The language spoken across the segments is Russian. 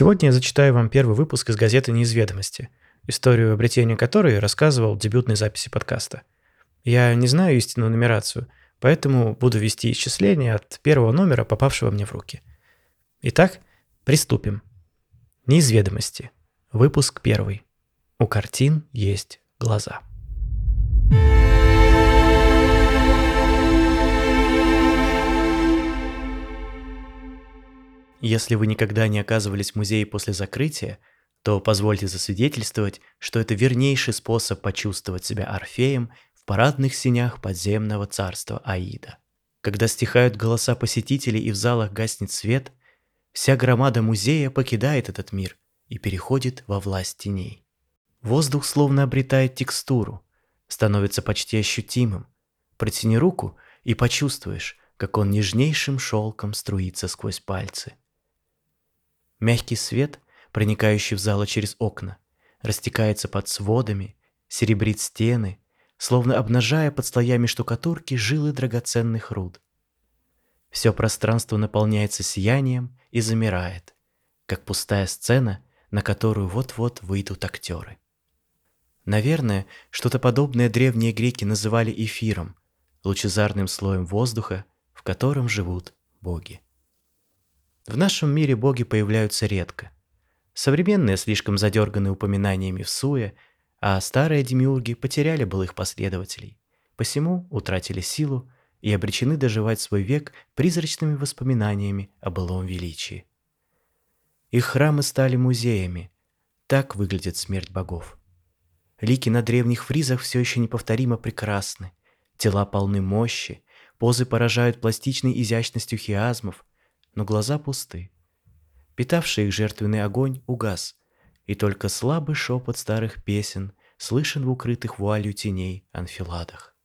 Сегодня я зачитаю вам первый выпуск из газеты «Неизведомости», историю обретения которой рассказывал в дебютной записи подкаста. Я не знаю истинную нумерацию, поэтому буду вести исчисление от первого номера, попавшего мне в руки. Итак, приступим. Неизведомости. Выпуск первый. У картин есть глаза. Если вы никогда не оказывались в музее после закрытия, то позвольте засвидетельствовать, что это вернейший способ почувствовать себя Орфеем в парадных синях подземного царства Аида. Когда стихают голоса посетителей и в залах гаснет свет, вся громада музея покидает этот мир и переходит во власть теней. Воздух словно обретает текстуру, становится почти ощутимым. Протяни руку и почувствуешь, как он нежнейшим шелком струится сквозь пальцы. Мягкий свет, проникающий в зал через окна, растекается под сводами, серебрит стены, словно обнажая под слоями штукатурки жилы драгоценных руд. Все пространство наполняется сиянием и замирает, как пустая сцена, на которую вот-вот выйдут актеры. Наверное, что-то подобное древние греки называли эфиром, лучезарным слоем воздуха, в котором живут боги. В нашем мире боги появляются редко. Современные слишком задерганы упоминаниями в суе, а старые демиурги потеряли былых последователей, посему утратили силу и обречены доживать свой век призрачными воспоминаниями о былом величии. Их храмы стали музеями. Так выглядит смерть богов. Лики на древних фризах все еще неповторимо прекрасны. Тела полны мощи, позы поражают пластичной изящностью хиазмов, но глаза пусты. Питавший их жертвенный огонь угас, и только слабый шепот старых песен слышен в укрытых вуалью теней анфиладах.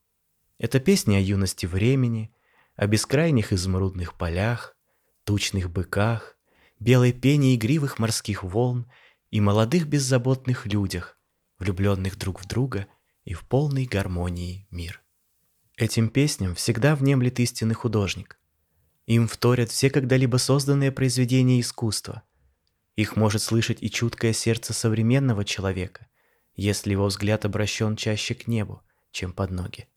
Это песни о юности времени, о бескрайних изумрудных полях, тучных быках, белой пене игривых морских волн и молодых беззаботных людях, влюбленных друг в друга и в полной гармонии мир. Этим песням всегда внемлет истинный художник, им вторят все когда-либо созданные произведения искусства. Их может слышать и чуткое сердце современного человека, если его взгляд обращен чаще к небу, чем под ноги.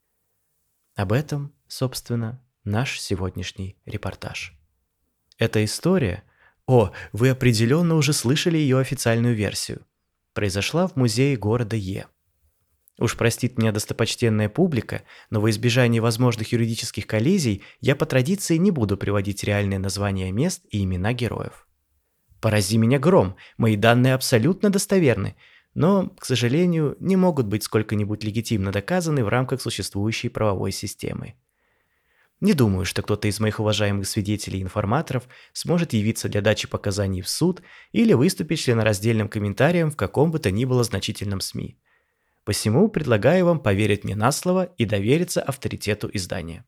Об этом, собственно, наш сегодняшний репортаж. Эта история, о, вы определенно уже слышали ее официальную версию, произошла в музее города Е. Уж простит меня достопочтенная публика, но во избежание возможных юридических коллизий я по традиции не буду приводить реальные названия мест и имена героев. Порази меня гром, мои данные абсолютно достоверны, но, к сожалению, не могут быть сколько-нибудь легитимно доказаны в рамках существующей правовой системы. Не думаю, что кто-то из моих уважаемых свидетелей и информаторов сможет явиться для дачи показаний в суд или выступить членораздельным комментарием в каком бы то ни было значительном СМИ. Посему предлагаю вам поверить мне на слово и довериться авторитету издания.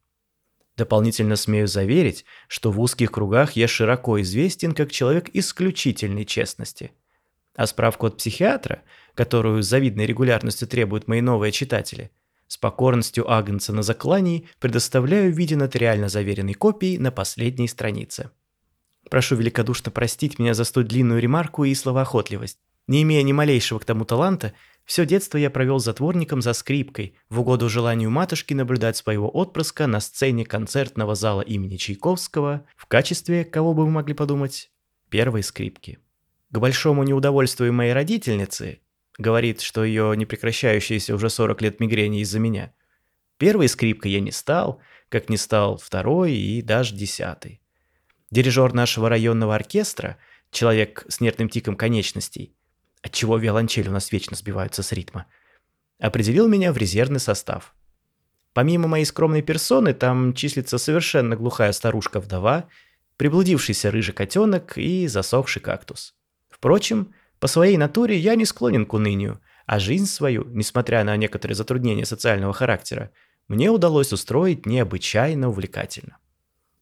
Дополнительно смею заверить, что в узких кругах я широко известен как человек исключительной честности. А справку от психиатра, которую с завидной регулярностью требуют мои новые читатели, с покорностью агнца на заклании предоставляю в виде нотариально заверенной копии на последней странице. Прошу великодушно простить меня за столь длинную ремарку и словоохотливость. Не имея ни малейшего к тому таланта, все детство я провел затворником за скрипкой, в угоду желанию матушки наблюдать своего отпрыска на сцене концертного зала имени Чайковского в качестве, кого бы вы могли подумать, первой скрипки. К большому неудовольствию моей родительницы, говорит, что ее непрекращающиеся уже 40 лет мигрени из-за меня, первой скрипкой я не стал, как не стал второй и даже десятый. Дирижер нашего районного оркестра, человек с нервным тиком конечностей, отчего виолончель у нас вечно сбиваются с ритма, определил меня в резервный состав. Помимо моей скромной персоны, там числится совершенно глухая старушка-вдова, приблудившийся рыжий котенок и засохший кактус. Впрочем, по своей натуре я не склонен к унынию, а жизнь свою, несмотря на некоторые затруднения социального характера, мне удалось устроить необычайно увлекательно.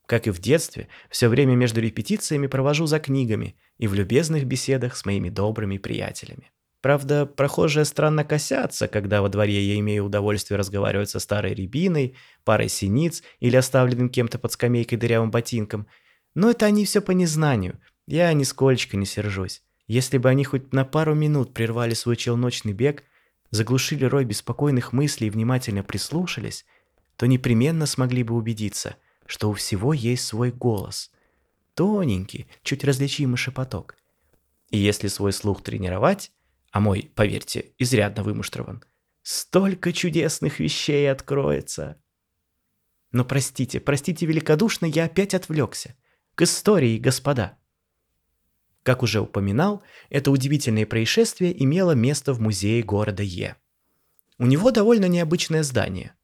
Как и в детстве, все время между репетициями провожу за книгами и в любезных беседах с моими добрыми приятелями. Правда, прохожие странно косятся, когда во дворе я имею удовольствие разговаривать со старой рябиной, парой синиц или оставленным кем-то под скамейкой дырявым ботинком. Но это они все по незнанию. Я нисколько не сержусь. Если бы они хоть на пару минут прервали свой челночный бег, заглушили рой беспокойных мыслей и внимательно прислушались, то непременно смогли бы убедиться, что у всего есть свой голос. Тоненький, чуть различимый шепоток. И если свой слух тренировать, а мой, поверьте, изрядно вымуштрован, столько чудесных вещей откроется. Но простите, простите великодушно, я опять отвлекся. К истории, господа. Как уже упоминал, это удивительное происшествие имело место в музее города Е. У него довольно необычное здание.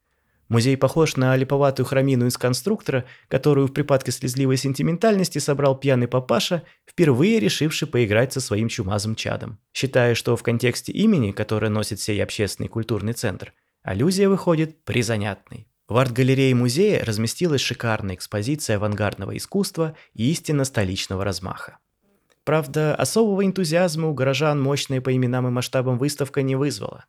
Музей похож на липоватую храмину из конструктора, которую в припадке слезливой сентиментальности собрал пьяный папаша, впервые решивший поиграть со своим чумазым чадом. Считая, что в контексте имени, которое носит сей общественный культурный центр, аллюзия выходит призанятной. В арт-галерее музея разместилась шикарная экспозиция авангардного искусства и истинно столичного размаха. Правда, особого энтузиазма у горожан мощная по именам и масштабам выставка не вызвала.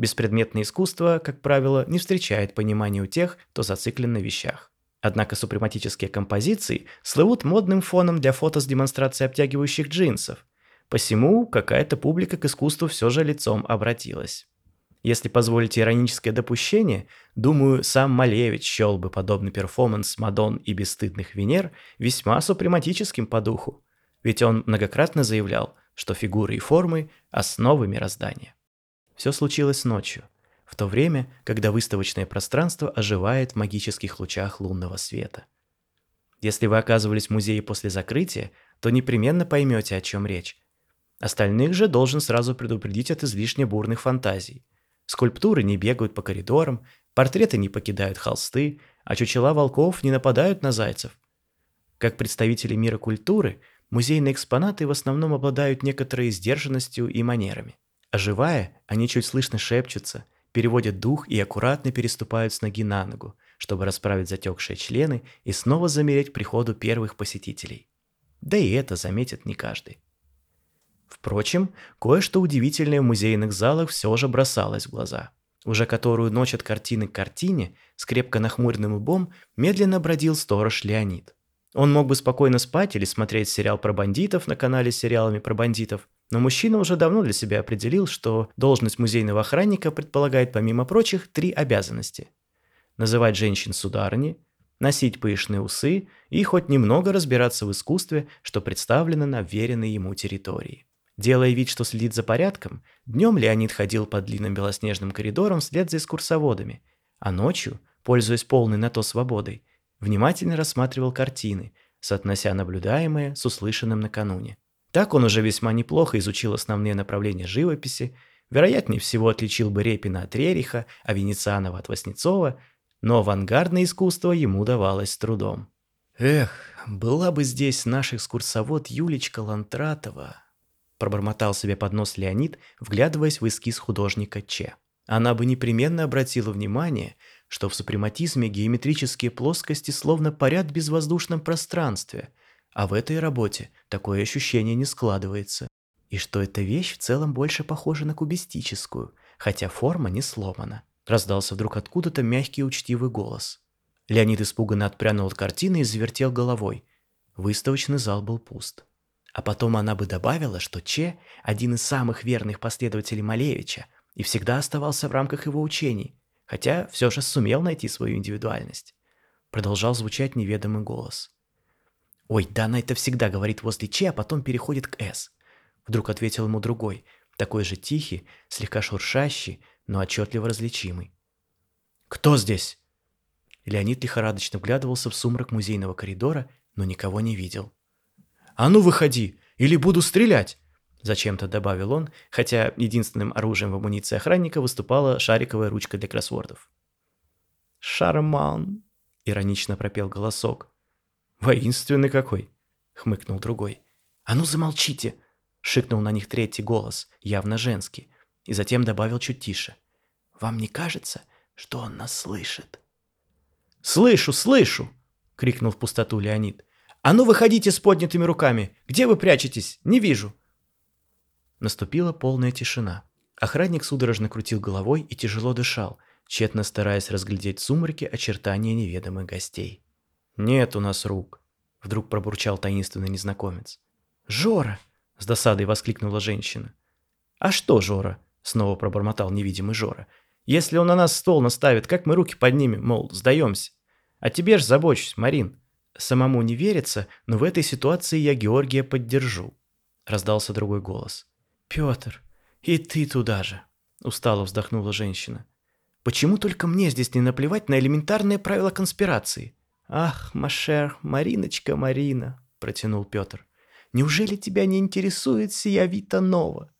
Беспредметное искусство, как правило, не встречает понимания у тех, кто зациклен на вещах. Однако супрематические композиции слывут модным фоном для фото с демонстрацией обтягивающих джинсов. Посему какая-то публика к искусству все же лицом обратилась. Если позволите ироническое допущение, думаю, сам Малевич счел бы подобный перформанс Мадон и бесстыдных Венер весьма супрематическим по духу, ведь он многократно заявлял, что фигуры и формы – основы мироздания. Все случилось ночью, в то время, когда выставочное пространство оживает в магических лучах лунного света. Если вы оказывались в музее после закрытия, то непременно поймете, о чем речь. Остальных же должен сразу предупредить от излишне бурных фантазий – Скульптуры не бегают по коридорам, портреты не покидают холсты, а чучела волков не нападают на зайцев. Как представители мира культуры, музейные экспонаты в основном обладают некоторой сдержанностью и манерами. Оживая, они чуть слышно шепчутся, переводят дух и аккуратно переступают с ноги на ногу, чтобы расправить затекшие члены и снова замереть приходу первых посетителей. Да и это заметит не каждый. Впрочем, кое-что удивительное в музейных залах все же бросалось в глаза. Уже которую ночь от картины к картине, с крепко нахмуренным лбом, медленно бродил сторож Леонид. Он мог бы спокойно спать или смотреть сериал про бандитов на канале с сериалами про бандитов, но мужчина уже давно для себя определил, что должность музейного охранника предполагает, помимо прочих, три обязанности. Называть женщин сударыни, носить пышные усы и хоть немного разбираться в искусстве, что представлено на веренной ему территории. Делая вид, что следит за порядком, днем Леонид ходил по длинным белоснежным коридорам вслед за экскурсоводами, а ночью, пользуясь полной на то свободой, внимательно рассматривал картины, соотнося наблюдаемое с услышанным накануне. Так он уже весьма неплохо изучил основные направления живописи, вероятнее всего отличил бы Репина от Рериха, а Венецианова от Васнецова, но авангардное искусство ему давалось с трудом. Эх, была бы здесь наш экскурсовод Юлечка Лантратова, пробормотал себе под нос Леонид, вглядываясь в эскиз художника Че. Она бы непременно обратила внимание, что в супрематизме геометрические плоскости словно парят в безвоздушном пространстве, а в этой работе такое ощущение не складывается. И что эта вещь в целом больше похожа на кубистическую, хотя форма не сломана. Раздался вдруг откуда-то мягкий учтивый голос. Леонид испуганно отпрянул от картины и завертел головой. Выставочный зал был пуст. А потом она бы добавила, что Че – один из самых верных последователей Малевича и всегда оставался в рамках его учений, хотя все же сумел найти свою индивидуальность. Продолжал звучать неведомый голос. «Ой, да она это всегда говорит возле Че, а потом переходит к С», – вдруг ответил ему другой, такой же тихий, слегка шуршащий, но отчетливо различимый. «Кто здесь?» Леонид лихорадочно вглядывался в сумрак музейного коридора, но никого не видел. «А ну выходи, или буду стрелять!» Зачем-то добавил он, хотя единственным оружием в амуниции охранника выступала шариковая ручка для кроссвордов. «Шарман!» — иронично пропел голосок. «Воинственный какой!» — хмыкнул другой. «А ну замолчите!» — шикнул на них третий голос, явно женский, и затем добавил чуть тише. «Вам не кажется, что он нас слышит?» «Слышу, слышу!» — крикнул в пустоту Леонид. «А ну, выходите с поднятыми руками! Где вы прячетесь? Не вижу!» Наступила полная тишина. Охранник судорожно крутил головой и тяжело дышал, тщетно стараясь разглядеть в сумраке очертания неведомых гостей. «Нет у нас рук», — вдруг пробурчал таинственный незнакомец. «Жора!» — с досадой воскликнула женщина. «А что, Жора?» — снова пробормотал невидимый Жора. «Если он на нас стол наставит, как мы руки поднимем, мол, сдаемся? А тебе ж забочусь, Марин. Самому не верится, но в этой ситуации я Георгия поддержу», — раздался другой голос. «Петр, и ты туда же!» — устало вздохнула женщина. «Почему только мне здесь не наплевать на элементарные правила конспирации?» «Ах, Машер, Мариночка, Марина!» — протянул Петр. «Неужели тебя не интересует сия Вита Нова?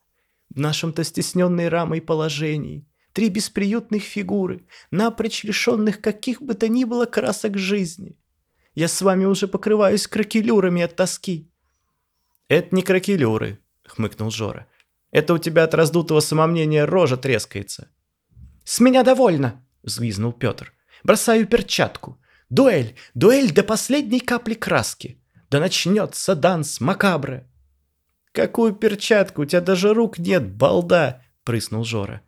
В нашем-то стесненной рамой положении три бесприютных фигуры, напрочь лишенных каких бы то ни было красок жизни. Я с вами уже покрываюсь кракелюрами от тоски». «Это не кракелюры», — хмыкнул Жора. Это у тебя от раздутого самомнения рожа трескается. «С меня довольно!» — взвизнул Петр. «Бросаю перчатку. Дуэль! Дуэль до последней капли краски! Да начнется данс макабре!» «Какую перчатку? У тебя даже рук нет, балда!» — прыснул Жора.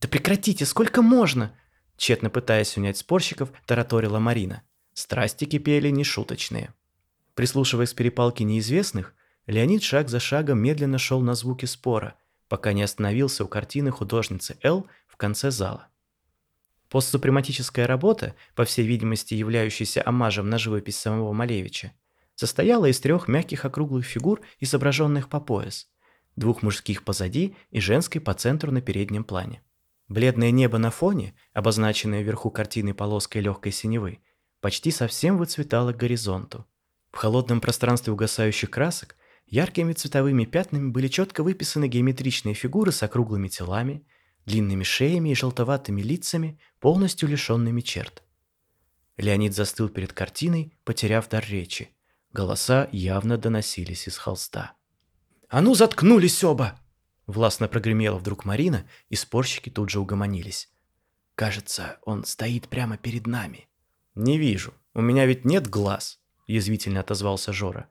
«Да прекратите, сколько можно?» Тщетно пытаясь унять спорщиков, тараторила Марина. Страсти кипели нешуточные. Прислушиваясь к перепалке неизвестных, Леонид шаг за шагом медленно шел на звуки спора, пока не остановился у картины художницы Л в конце зала. Постсупрематическая работа, по всей видимости являющаяся омажем на живопись самого Малевича, состояла из трех мягких округлых фигур, изображенных по пояс, двух мужских позади и женской по центру на переднем плане. Бледное небо на фоне, обозначенное вверху картины полоской легкой синевы, почти совсем выцветало к горизонту. В холодном пространстве угасающих красок Яркими цветовыми пятнами были четко выписаны геометричные фигуры с округлыми телами, длинными шеями и желтоватыми лицами, полностью лишенными черт. Леонид застыл перед картиной, потеряв дар речи. Голоса явно доносились из холста. «А ну, заткнулись оба!» Властно прогремела вдруг Марина, и спорщики тут же угомонились. «Кажется, он стоит прямо перед нами». «Не вижу. У меня ведь нет глаз», — язвительно отозвался Жора.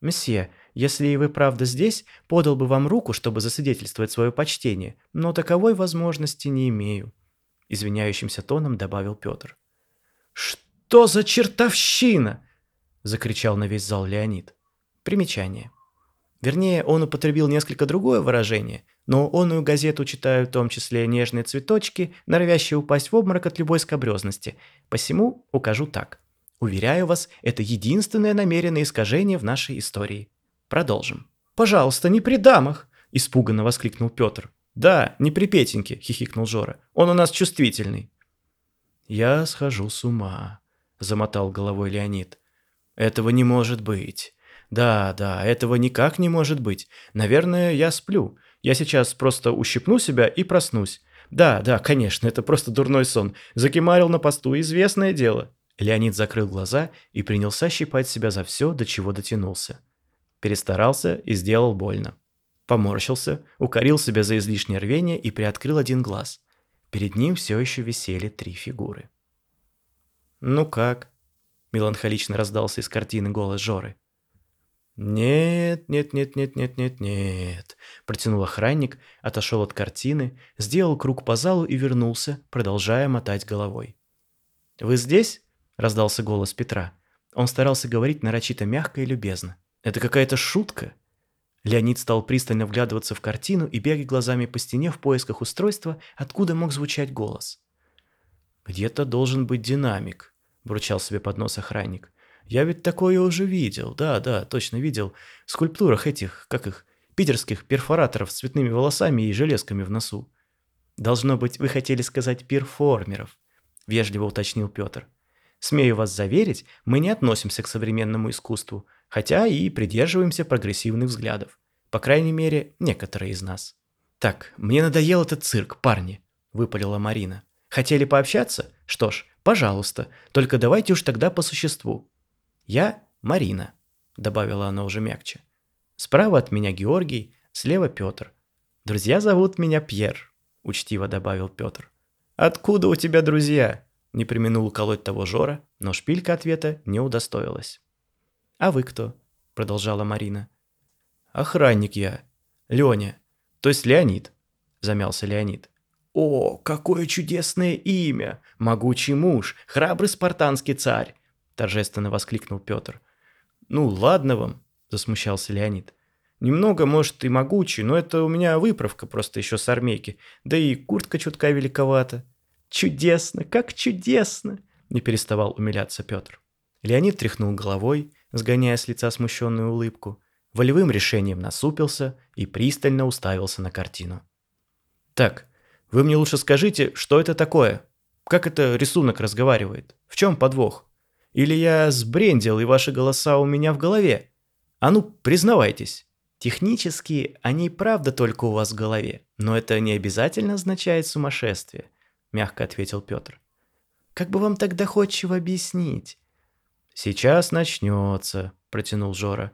«Месье, если и вы правда здесь, подал бы вам руку, чтобы засвидетельствовать свое почтение, но таковой возможности не имею», — извиняющимся тоном добавил Петр. «Что за чертовщина?» — закричал на весь зал Леонид. Примечание. Вернее, он употребил несколько другое выражение, но онную газету читают в том числе нежные цветочки, норовящие упасть в обморок от любой скобрезности. Посему укажу так. Уверяю вас, это единственное намеренное искажение в нашей истории. Продолжим. «Пожалуйста, не при дамах!» – испуганно воскликнул Петр. «Да, не при Петеньке», – хихикнул Жора. «Он у нас чувствительный». «Я схожу с ума», – замотал головой Леонид. «Этого не может быть. Да, да, этого никак не может быть. Наверное, я сплю. Я сейчас просто ущипну себя и проснусь. Да, да, конечно, это просто дурной сон. Закимарил на посту, известное дело». Леонид закрыл глаза и принялся щипать себя за все, до чего дотянулся. Перестарался и сделал больно. Поморщился, укорил себя за излишнее рвение и приоткрыл один глаз. Перед ним все еще висели три фигуры. «Ну как?» – меланхолично раздался из картины голос Жоры. «Нет, нет, нет, нет, нет, нет, нет», – протянул охранник, отошел от картины, сделал круг по залу и вернулся, продолжая мотать головой. «Вы здесь?» – раздался голос Петра. Он старался говорить нарочито мягко и любезно. «Это какая-то шутка?» Леонид стал пристально вглядываться в картину и бегать глазами по стене в поисках устройства, откуда мог звучать голос. «Где-то должен быть динамик», – бурчал себе под нос охранник. «Я ведь такое уже видел, да, да, точно видел. В скульптурах этих, как их, питерских перфораторов с цветными волосами и железками в носу». «Должно быть, вы хотели сказать перформеров», – вежливо уточнил Петр. Смею вас заверить, мы не относимся к современному искусству, хотя и придерживаемся прогрессивных взглядов. По крайней мере, некоторые из нас. «Так, мне надоел этот цирк, парни», – выпалила Марина. «Хотели пообщаться? Что ж, пожалуйста, только давайте уж тогда по существу. Я Марина», – добавила она уже мягче. «Справа от меня Георгий, слева Петр. Друзья зовут меня Пьер», – учтиво добавил Петр. «Откуда у тебя друзья?» Не применул уколоть того Жора, но шпилька ответа не удостоилась. «А вы кто?» – продолжала Марина. «Охранник я. Леня. То есть Леонид», – замялся Леонид. «О, какое чудесное имя! Могучий муж, храбрый спартанский царь!» – торжественно воскликнул Петр. «Ну, ладно вам», – засмущался Леонид. Немного, может, и могучий, но это у меня выправка просто еще с армейки. Да и куртка чутка великовата. Чудесно, как чудесно! Не переставал умиляться Петр. Леонид тряхнул головой, сгоняя с лица смущенную улыбку, волевым решением насупился и пристально уставился на картину. «Так, вы мне лучше скажите, что это такое? Как это рисунок разговаривает? В чем подвох? Или я сбрендил, и ваши голоса у меня в голове? А ну, признавайтесь!» Технически они правда только у вас в голове, но это не обязательно означает сумасшествие, мягко ответил Петр. Как бы вам так доходчиво объяснить? Сейчас начнется, протянул Жора.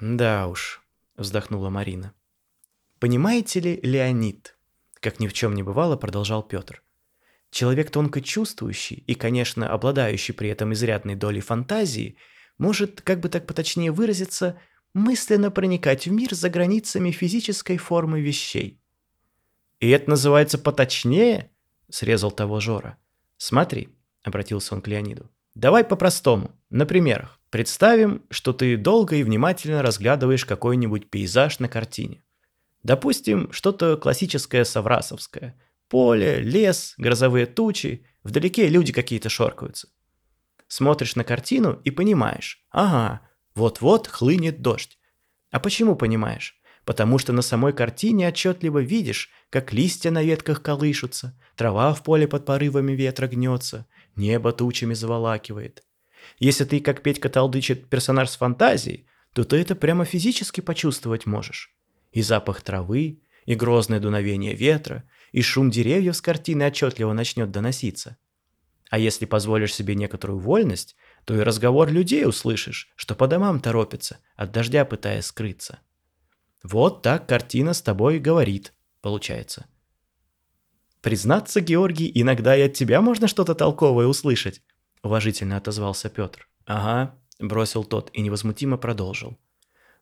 Да уж, вздохнула Марина. Понимаете ли, Леонид, как ни в чем не бывало, продолжал Петр. Человек тонко чувствующий и, конечно, обладающий при этом изрядной долей фантазии, может, как бы так поточнее выразиться, мысленно проникать в мир за границами физической формы вещей. «И это называется поточнее?» – срезал того Жора. «Смотри», – обратился он к Леониду. «Давай по-простому, на примерах. Представим, что ты долго и внимательно разглядываешь какой-нибудь пейзаж на картине. Допустим, что-то классическое саврасовское. Поле, лес, грозовые тучи, вдалеке люди какие-то шоркаются. Смотришь на картину и понимаешь, ага, вот-вот хлынет дождь. А почему понимаешь? Потому что на самой картине отчетливо видишь, как листья на ветках колышутся, трава в поле под порывами ветра гнется, небо тучами заволакивает. Если ты, как Петька толдычит, персонаж с фантазией, то ты это прямо физически почувствовать можешь. И запах травы, и грозное дуновение ветра, и шум деревьев с картины отчетливо начнет доноситься. А если позволишь себе некоторую вольность, то и разговор людей услышишь, что по домам торопятся, от дождя пытаясь скрыться. Вот так картина с тобой говорит, получается. Признаться, Георгий, иногда и от тебя можно что-то толковое услышать, уважительно отозвался Петр. Ага, бросил тот и невозмутимо продолжил.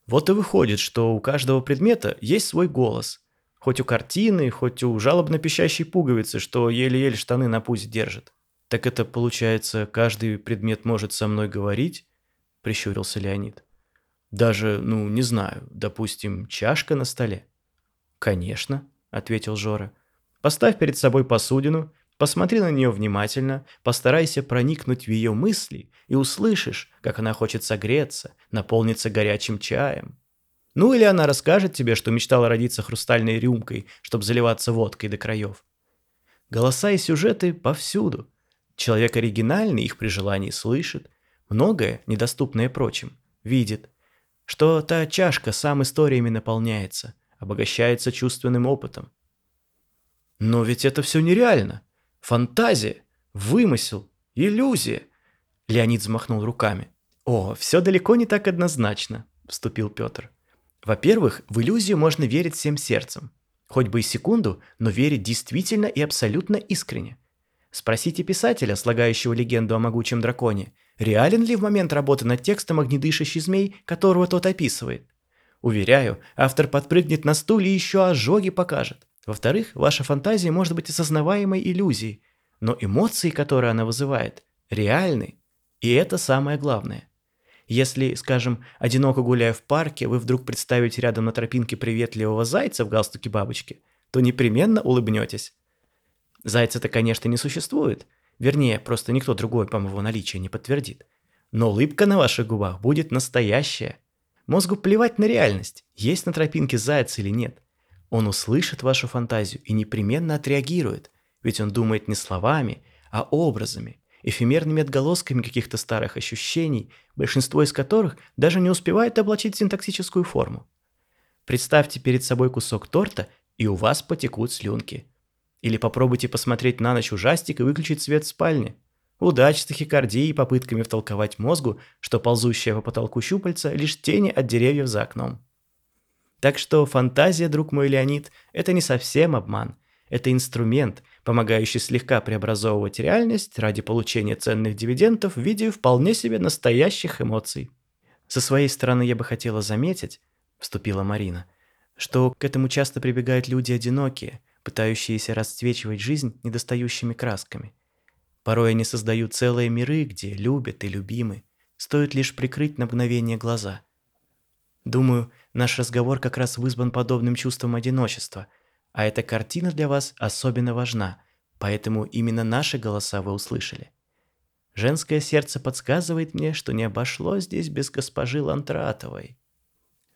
Вот и выходит, что у каждого предмета есть свой голос. Хоть у картины, хоть у жалобно пищащей пуговицы, что еле-еле штаны на пузе держит. «Так это, получается, каждый предмет может со мной говорить?» – прищурился Леонид. «Даже, ну, не знаю, допустим, чашка на столе?» «Конечно», – ответил Жора. «Поставь перед собой посудину, посмотри на нее внимательно, постарайся проникнуть в ее мысли и услышишь, как она хочет согреться, наполниться горячим чаем. Ну или она расскажет тебе, что мечтала родиться хрустальной рюмкой, чтобы заливаться водкой до краев. Голоса и сюжеты повсюду, Человек оригинальный их при желании слышит, многое, недоступное прочим, видит, что та чашка сам историями наполняется, обогащается чувственным опытом. Но ведь это все нереально. Фантазия, вымысел, иллюзия. Леонид взмахнул руками. О, все далеко не так однозначно, вступил Петр. Во-первых, в иллюзию можно верить всем сердцем. Хоть бы и секунду, но верить действительно и абсолютно искренне. Спросите писателя, слагающего легенду о могучем драконе, реален ли в момент работы над текстом огнедышащий змей, которого тот описывает. Уверяю, автор подпрыгнет на стуле и еще ожоги покажет. Во-вторых, ваша фантазия может быть осознаваемой иллюзией, но эмоции, которые она вызывает, реальны. И это самое главное. Если, скажем, одиноко гуляя в парке, вы вдруг представите рядом на тропинке приветливого зайца в галстуке бабочки, то непременно улыбнетесь. Зайца-то, конечно, не существует. Вернее, просто никто другой по моему наличию не подтвердит. Но улыбка на ваших губах будет настоящая. Мозгу плевать на реальность, есть на тропинке заяц или нет. Он услышит вашу фантазию и непременно отреагирует, ведь он думает не словами, а образами, эфемерными отголосками каких-то старых ощущений, большинство из которых даже не успевает облачить синтаксическую форму. Представьте перед собой кусок торта, и у вас потекут слюнки – или попробуйте посмотреть на ночь ужастик и выключить свет в спальне. Удачи с тахикардией и попытками втолковать мозгу, что ползущая по потолку щупальца лишь тени от деревьев за окном. Так что фантазия, друг мой Леонид, это не совсем обман. Это инструмент, помогающий слегка преобразовывать реальность ради получения ценных дивидендов в виде вполне себе настоящих эмоций. Со своей стороны я бы хотела заметить, вступила Марина, что к этому часто прибегают люди одинокие – пытающиеся расцвечивать жизнь недостающими красками. Порой они создают целые миры, где любят и любимы, стоит лишь прикрыть на мгновение глаза. Думаю, наш разговор как раз вызван подобным чувством одиночества, а эта картина для вас особенно важна, поэтому именно наши голоса вы услышали. Женское сердце подсказывает мне, что не обошлось здесь без госпожи Лантратовой.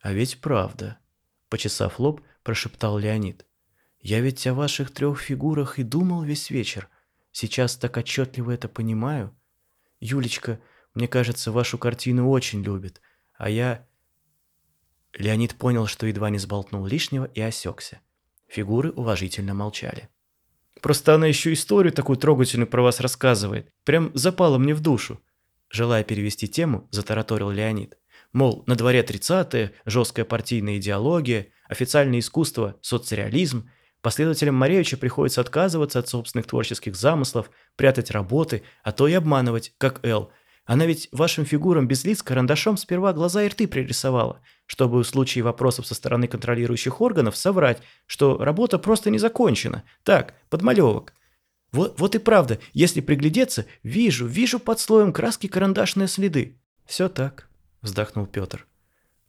А ведь правда, почесав лоб, прошептал Леонид. Я ведь о ваших трех фигурах и думал весь вечер. Сейчас так отчетливо это понимаю. Юлечка, мне кажется, вашу картину очень любит, а я... Леонид понял, что едва не сболтнул лишнего и осекся. Фигуры уважительно молчали. Просто она еще историю такую трогательную про вас рассказывает. Прям запала мне в душу. Желая перевести тему, затараторил Леонид. Мол, на дворе 30-е, жесткая партийная идеология, официальное искусство, соцреализм. Последователям Маревича приходится отказываться от собственных творческих замыслов, прятать работы, а то и обманывать, как Эл – она ведь вашим фигурам без лиц карандашом сперва глаза и рты пририсовала, чтобы в случае вопросов со стороны контролирующих органов соврать, что работа просто не закончена. Так, подмалевок. Вот, вот и правда, если приглядеться, вижу, вижу под слоем краски карандашные следы. Все так, вздохнул Петр.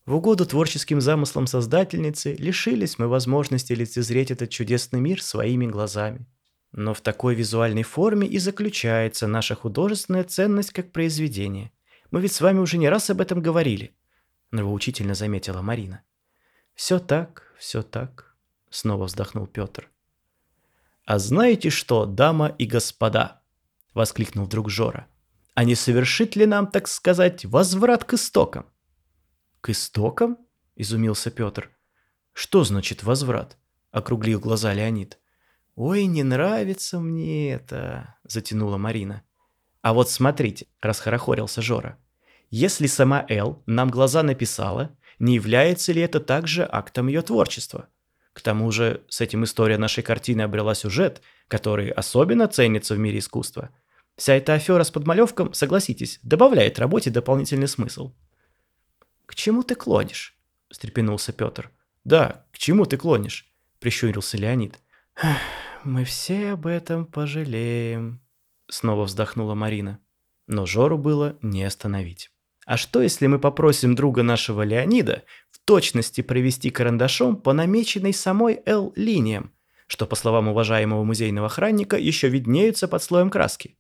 В угоду творческим замыслам создательницы лишились мы возможности лицезреть этот чудесный мир своими глазами. Но в такой визуальной форме и заключается наша художественная ценность как произведение. Мы ведь с вами уже не раз об этом говорили, нравоучительно заметила Марина. Все так, все так, снова вздохнул Петр. А знаете что, дама и господа, воскликнул вдруг Жора. А не совершит ли нам, так сказать, возврат к истокам? К истокам? изумился Петр. Что значит возврат? округлил глаза Леонид. «Ой, не нравится мне это», — затянула Марина. «А вот смотрите», — расхорохорился Жора. «Если сама Эл нам глаза написала, не является ли это также актом ее творчества? К тому же с этим история нашей картины обрела сюжет, который особенно ценится в мире искусства. Вся эта афера с подмалевком, согласитесь, добавляет работе дополнительный смысл». «К чему ты клонишь?» – встрепенулся Петр. «Да, к чему ты клонишь?» – прищурился Леонид мы все об этом пожалеем», — снова вздохнула Марина. Но Жору было не остановить. «А что, если мы попросим друга нашего Леонида в точности провести карандашом по намеченной самой Л линиям, что, по словам уважаемого музейного охранника, еще виднеются под слоем краски?»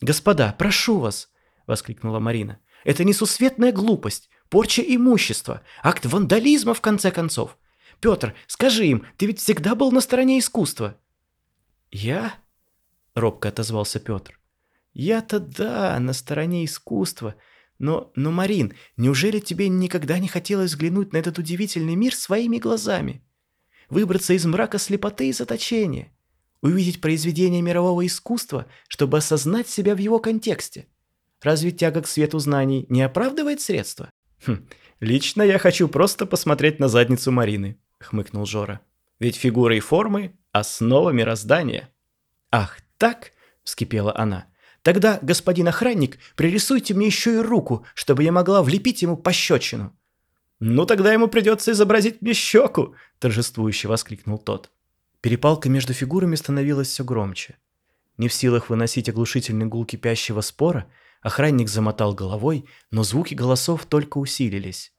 «Господа, прошу вас!» — воскликнула Марина. «Это несусветная глупость, порча имущества, акт вандализма, в конце концов. Петр, скажи им, ты ведь всегда был на стороне искусства». «Я?» — робко отозвался Петр. «Я-то да, на стороне искусства. Но, но, Марин, неужели тебе никогда не хотелось взглянуть на этот удивительный мир своими глазами? Выбраться из мрака слепоты и заточения? Увидеть произведение мирового искусства, чтобы осознать себя в его контексте? Разве тяга к свету знаний не оправдывает средства?» хм, «Лично я хочу просто посмотреть на задницу Марины», хмыкнул Жора. Ведь фигуры и формы – основа мироздания. Ах, так? вскипела она. Тогда, господин охранник, пририсуйте мне еще и руку, чтобы я могла влепить ему пощечину. Ну тогда ему придется изобразить мне щеку, торжествующе воскликнул тот. Перепалка между фигурами становилась все громче. Не в силах выносить оглушительный гул кипящего спора, охранник замотал головой, но звуки голосов только усилились.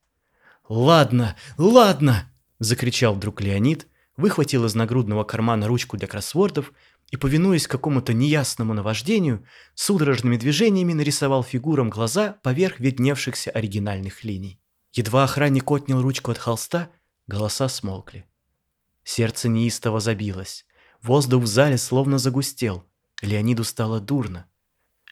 «Ладно, ладно!» Закричал вдруг Леонид, выхватил из нагрудного кармана ручку для кроссвордов и, повинуясь какому-то неясному наваждению, судорожными движениями нарисовал фигурам глаза поверх видневшихся оригинальных линий. Едва охранник отнял ручку от холста, голоса смолкли. Сердце неистово забилось. Воздух в зале словно загустел. Леониду стало дурно.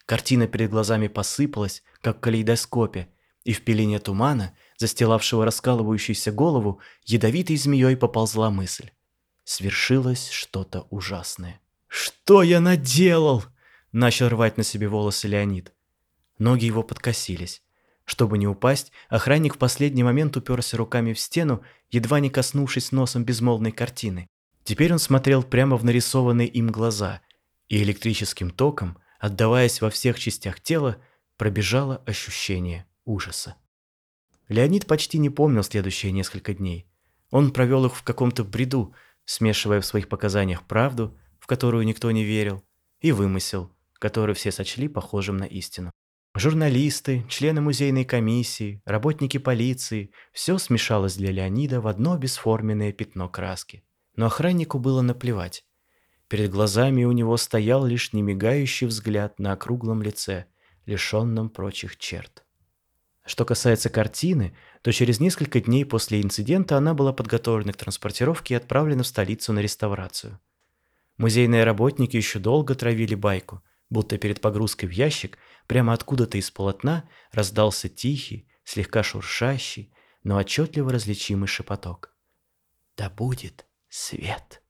Картина перед глазами посыпалась, как в калейдоскопе, и в пелене тумана, застилавшего раскалывающуюся голову, ядовитой змеей поползла мысль. Свершилось что-то ужасное. «Что я наделал?» – начал рвать на себе волосы Леонид. Ноги его подкосились. Чтобы не упасть, охранник в последний момент уперся руками в стену, едва не коснувшись носом безмолвной картины. Теперь он смотрел прямо в нарисованные им глаза, и электрическим током, отдаваясь во всех частях тела, пробежало ощущение ужаса. Леонид почти не помнил следующие несколько дней. Он провел их в каком-то бреду, смешивая в своих показаниях правду, в которую никто не верил, и вымысел, который все сочли похожим на истину. Журналисты, члены музейной комиссии, работники полиции – все смешалось для Леонида в одно бесформенное пятно краски. Но охраннику было наплевать. Перед глазами у него стоял лишь немигающий взгляд на округлом лице, лишенном прочих черт. Что касается картины, то через несколько дней после инцидента она была подготовлена к транспортировке и отправлена в столицу на реставрацию. Музейные работники еще долго травили байку, будто перед погрузкой в ящик прямо откуда-то из полотна раздался тихий, слегка шуршащий, но отчетливо различимый шепоток. «Да будет свет!»